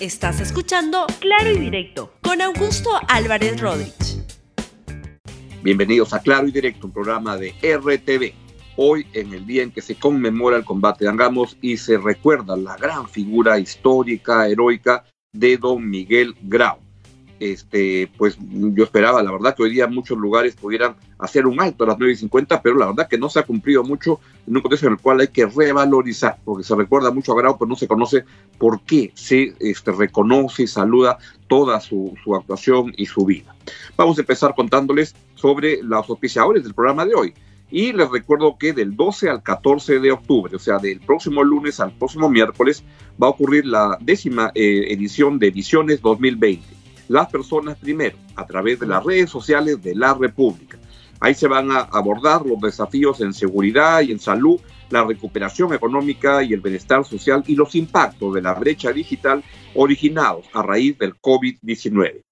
Estás escuchando Claro y Directo con Augusto Álvarez Rodríguez. Bienvenidos a Claro y Directo, un programa de RTV. Hoy, en el día en que se conmemora el combate de Angamos y se recuerda la gran figura histórica, heroica de don Miguel Grau este, pues yo esperaba, la verdad, que hoy día muchos lugares pudieran hacer un alto a las 9.50, pero la verdad que no se ha cumplido mucho en un contexto en el cual hay que revalorizar, porque se recuerda mucho a Grau, pero no se conoce por qué se este, reconoce y saluda toda su, su actuación y su vida. Vamos a empezar contándoles sobre los auspiciadores del programa de hoy. Y les recuerdo que del 12 al 14 de octubre, o sea, del próximo lunes al próximo miércoles, va a ocurrir la décima eh, edición de Ediciones 2020 las personas primero, a través de las redes sociales de la República. Ahí se van a abordar los desafíos en seguridad y en salud, la recuperación económica y el bienestar social y los impactos de la brecha digital originados a raíz del COVID-19.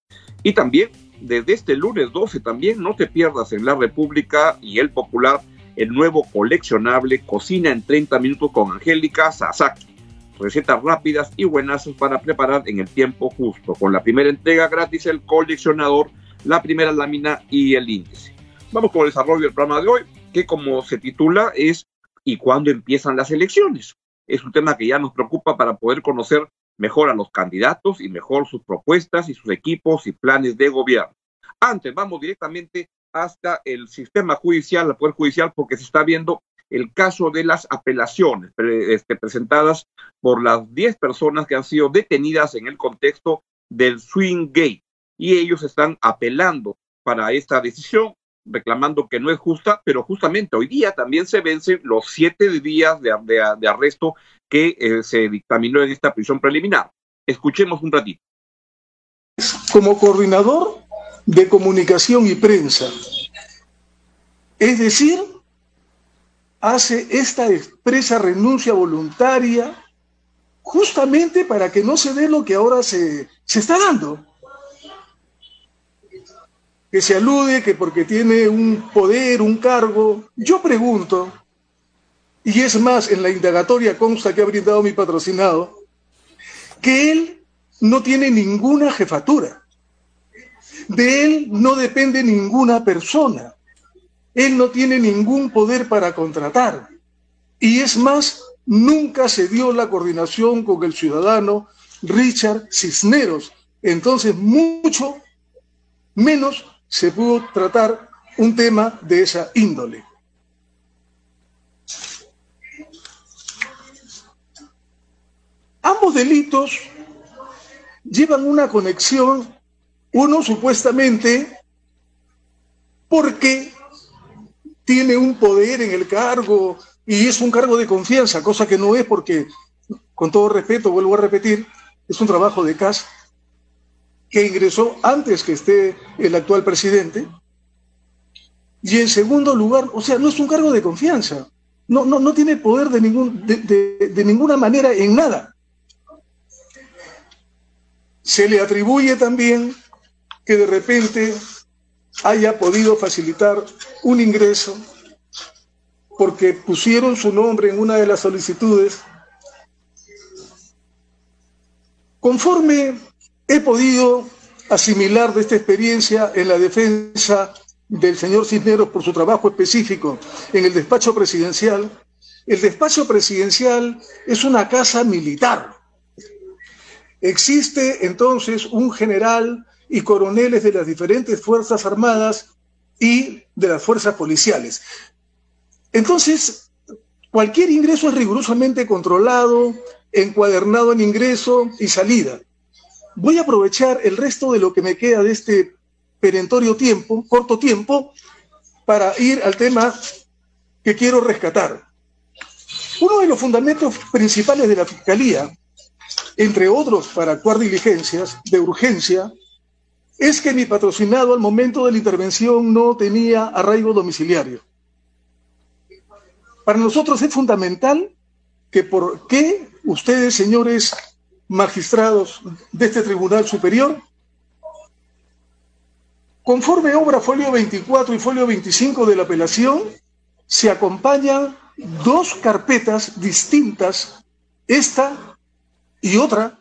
Y también, desde este lunes 12 también, no te pierdas en la República y el Popular el nuevo coleccionable Cocina en 30 minutos con Angélica Sasaki recetas rápidas y buenas para preparar en el tiempo justo. Con la primera entrega gratis, el coleccionador, la primera lámina y el índice. Vamos con el desarrollo del programa de hoy, que como se titula es ¿Y cuándo empiezan las elecciones? Es un tema que ya nos preocupa para poder conocer mejor a los candidatos y mejor sus propuestas y sus equipos y planes de gobierno. Antes, vamos directamente hasta el sistema judicial, el Poder Judicial, porque se está viendo el caso de las apelaciones este, presentadas por las 10 personas que han sido detenidas en el contexto del Swing Gate. Y ellos están apelando para esta decisión, reclamando que no es justa, pero justamente hoy día también se vencen los siete días de, arresto que eh, se dictaminó en esta prisión preliminar. Escuchemos un ratito. Como coordinador de comunicación y prensa, es decir, hace esta expresa renuncia voluntaria justamente para que no se dé lo que ahora se, se está dando. Que se alude que porque tiene un poder, un cargo. Yo pregunto, y es más, en la indagatoria consta que ha brindado mi patrocinado, que él no tiene ninguna jefatura. De él no depende ninguna persona. Él no tiene ningún poder para contratar. Y es más, nunca se dio la coordinación con el ciudadano Richard Cisneros. Entonces, mucho menos se pudo tratar un tema de esa índole. Ambos delitos llevan una conexión, uno supuestamente porque tiene un poder en el cargo y es un cargo de confianza, cosa que no es porque, con todo respeto, vuelvo a repetir, es un trabajo de casa que ingresó antes que esté el actual presidente. Y en segundo lugar, o sea, no es un cargo de confianza, no, no, no tiene poder de, ningún, de, de ninguna manera en nada. Se le atribuye también que de repente haya podido facilitar un ingreso porque pusieron su nombre en una de las solicitudes. Conforme he podido asimilar de esta experiencia en la defensa del señor Cisneros por su trabajo específico en el despacho presidencial, el despacho presidencial es una casa militar. Existe entonces un general y coroneles de las diferentes Fuerzas Armadas y de las fuerzas policiales. Entonces, cualquier ingreso es rigurosamente controlado, encuadernado en ingreso y salida. Voy a aprovechar el resto de lo que me queda de este perentorio tiempo, corto tiempo, para ir al tema que quiero rescatar. Uno de los fundamentos principales de la Fiscalía, entre otros para actuar diligencias de urgencia, es que mi patrocinado al momento de la intervención no tenía arraigo domiciliario. Para nosotros es fundamental que por qué ustedes, señores magistrados de este Tribunal Superior, conforme obra folio 24 y folio 25 de la apelación, se acompañan dos carpetas distintas, esta y otra,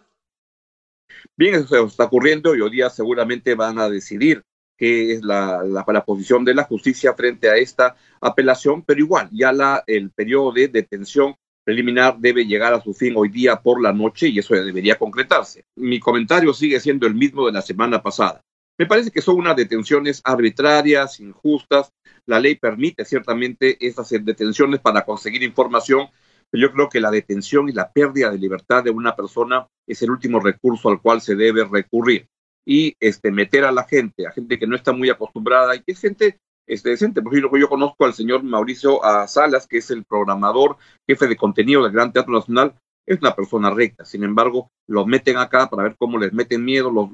Bien, eso está ocurriendo y hoy día seguramente van a decidir qué es la, la, posición de la justicia frente a esta apelación, pero igual, ya el periodo de detención preliminar debe llegar a su fin hoy día por la noche y eso debería concretarse. Mi comentario sigue siendo el mismo de la semana pasada. Me parece que son unas detenciones arbitrarias, injustas. La ley permite ciertamente estas detenciones para conseguir información, pero yo creo que la detención y la pérdida de libertad de una persona es el último recurso al cual se debe recurrir. Y este, meter a la gente, a gente que no está muy acostumbrada y que es gente este, decente. Por ejemplo, yo conozco al señor Mauricio Salas, que es el programador, jefe de contenido del Gran Teatro Nacional, es una persona recta. Sin embargo, los meten acá para ver cómo les meten miedo, los,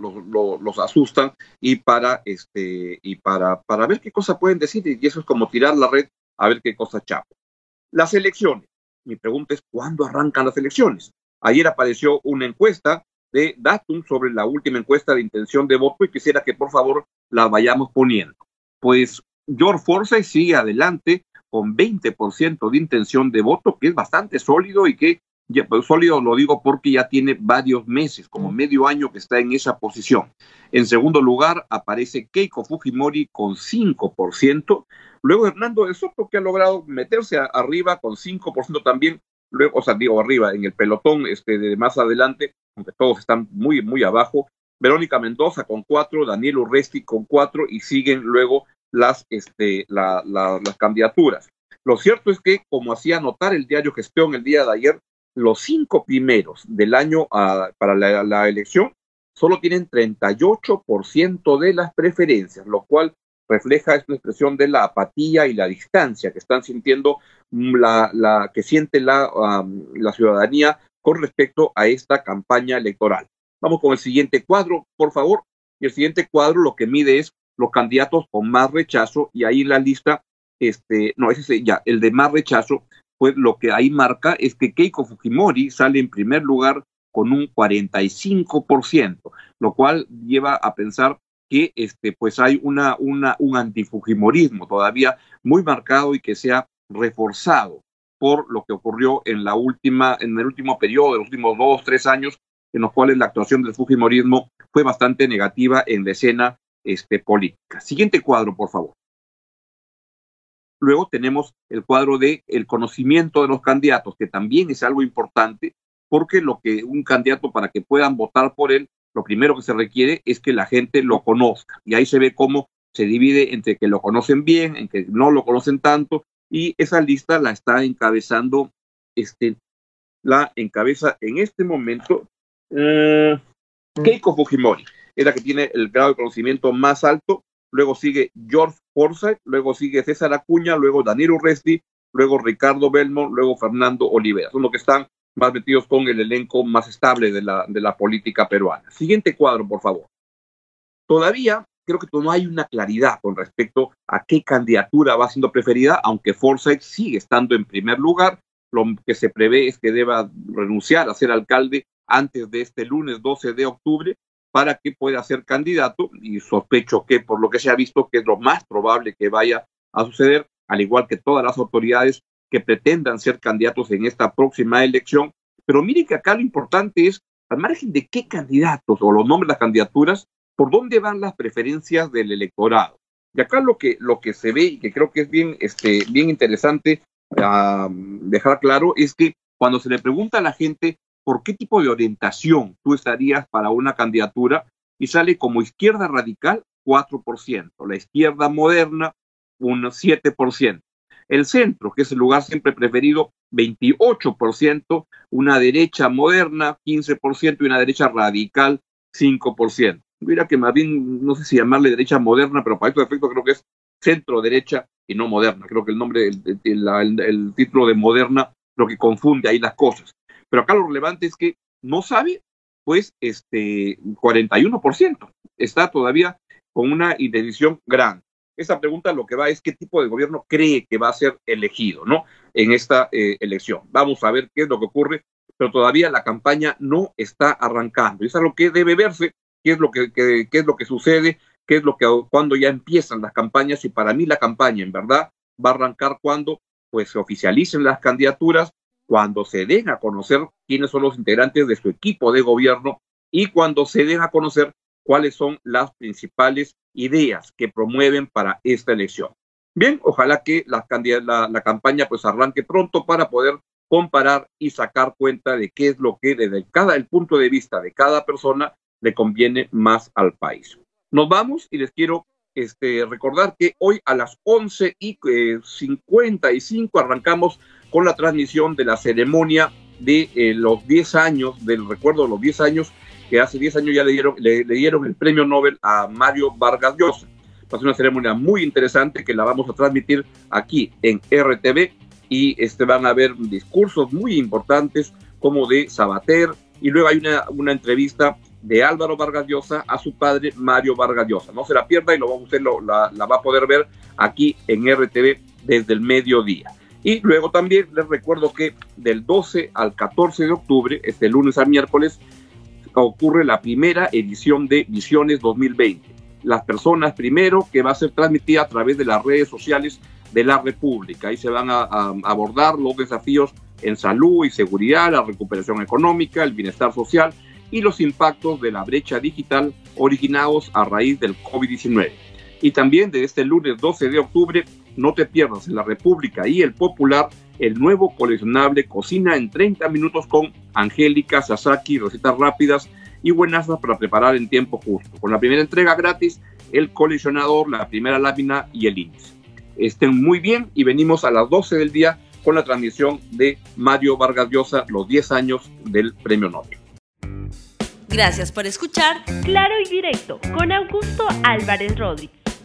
los, asustan y para este y para, para ver qué cosa pueden decir. Y eso es como tirar la red a ver qué cosa chapa. Las elecciones. Mi pregunta es ¿cuándo arrancan las elecciones? Ayer apareció una encuesta de Datum sobre la última encuesta de intención de voto y quisiera que por favor la vayamos poniendo. Pues George Forsyth sigue adelante con 20% de intención de voto, que es bastante sólido y que ya, pues, sólido lo digo porque ya tiene varios meses, como mm. medio año que está en esa posición. En segundo lugar aparece Keiko Fujimori con 5%, luego Hernando de Soto que ha logrado meterse arriba con 5% también, luego, o sea, digo arriba en el pelotón este de más adelante, aunque todos están muy muy abajo, Verónica Mendoza con 4, Daniel Urresti con 4 y siguen luego las este la, las candidaturas. Lo cierto es que, como hacía notar el diario Gestión el día de ayer, los cinco primeros del año uh, para la, elección solo tienen 38% de las preferencias, lo cual refleja esta expresión de la apatía y la distancia que están sintiendo la, la que siente la, la ciudadanía con respecto a esta campaña electoral. Vamos con el siguiente cuadro, por favor. Y el siguiente cuadro lo que mide es los candidatos con más rechazo y ahí la lista, este, no, ese ya, el de más rechazo pues lo que ahí marca es que Keiko Fujimori sale en primer lugar con un 45%, lo cual lleva a pensar que este, pues hay una, una, un antifujimorismo todavía muy marcado y que se ha reforzado por lo que ocurrió en la última, en el último periodo, los últimos dos, tres años, en los cuales la actuación del fujimorismo fue bastante negativa en la escena este, política. Siguiente cuadro, por favor. Luego tenemos el cuadro de el conocimiento de los candidatos, que también es algo importante, porque lo que un candidato para que puedan votar por él, lo primero que se requiere es que la gente lo conozca. Y ahí se ve cómo se divide entre que lo conocen bien, en que no lo conocen tanto, y esa lista la está encabezando, este, la encabeza en este momento uh, Keiko Fujimori, es la que tiene el grado de conocimiento más alto, luego sigue George Forsyth, luego sigue César Acuña, luego Daniel Urresti, luego Ricardo Belmont, luego Fernando Olivera. Son los que están más metidos con el elenco más estable de la, de la política peruana. Siguiente cuadro, por favor. Todavía creo que no hay una claridad con respecto a qué candidatura va siendo preferida, aunque Forsyth sigue estando en primer lugar. Lo que se prevé es que deba renunciar a ser alcalde antes de este lunes 12 de octubre para que pueda ser candidato y sospecho que por lo que se ha visto que es lo más probable que vaya a suceder, al igual que todas las autoridades que pretendan ser candidatos en esta próxima elección. Pero miren que acá lo importante es, al margen de qué candidatos o los nombres de las candidaturas, por dónde van las preferencias del electorado. Y acá lo que, lo que se ve y que creo que es bien, este, bien interesante uh, dejar claro es que cuando se le pregunta a la gente por qué tipo de orientación tú estarías para una candidatura y sale como izquierda radical 4%, la izquierda moderna un 7%, el centro, que es el lugar siempre preferido, 28%, una derecha moderna 15% y una derecha radical 5%. Mira que más bien, no sé si llamarle derecha moderna, pero para estos efectos creo que es centro derecha y no moderna. Creo que el nombre, el, título de moderna, lo que confunde ahí las cosas. Pero acá lo relevante es que no sabe, pues, este 41%. Está todavía con una indecisión grande. Esa pregunta lo que va es qué tipo de gobierno cree que va a ser elegido, ¿no? En esta eh, elección. Vamos a ver qué es lo que ocurre, pero todavía la campaña no está arrancando. Y es lo que debe verse, qué es lo que, qué es lo que sucede, qué es lo que cuando ya empiezan las campañas y para mí la campaña en verdad va a arrancar cuando pues se oficialicen las candidaturas cuando se den a conocer quiénes son los integrantes de su equipo de gobierno y cuando se den a conocer cuáles son las principales ideas que promueven para esta elección. Bien, ojalá que la, la, campaña pues arranque pronto para poder comparar y sacar cuenta de qué es lo que desde cada el punto de vista de cada persona le conviene más al país. Nos vamos y les quiero este, recordar que hoy a las 11 y 55 eh, arrancamos con la transmisión de la ceremonia de eh, los 10 años, del recuerdo de los 10 años, que hace 10 años ya le dieron, le, dieron el premio Nobel a Mario Vargas Llosa. Va una ceremonia muy interesante que la vamos a transmitir aquí en RTV y este, van a haber discursos muy importantes como de Sabater y luego hay una, entrevista de Álvaro Vargas Llosa a su padre Mario Vargas Llosa. No se la pierda y lo, usted lo, la va a poder ver aquí en RTV desde el mediodía. Y luego también les recuerdo que del 12 al 14 de octubre, este lunes a miércoles, ocurre la primera edición de Visiones 2020. Las personas primero que va a ser transmitida a través de las redes sociales de la República. Ahí se van a, a abordar los desafíos en salud y seguridad, la recuperación económica, el bienestar social y los impactos de la brecha digital originados a raíz del COVID-19. Y también de este lunes 12 de octubre, no te pierdas en la República y el Popular el nuevo coleccionable Cocina en 30 minutos con Angélica Sasaki, recetas rápidas y buenas para preparar en tiempo justo. Con la primera entrega gratis, el coleccionador, la primera lámina y el índice. Estén muy bien y venimos a las 12 del día con la transmisión de Mario Vargas Llosa, los 10 años del Premio Nobel. Gracias por escuchar Claro y Directo con Augusto Álvarez Rodríguez.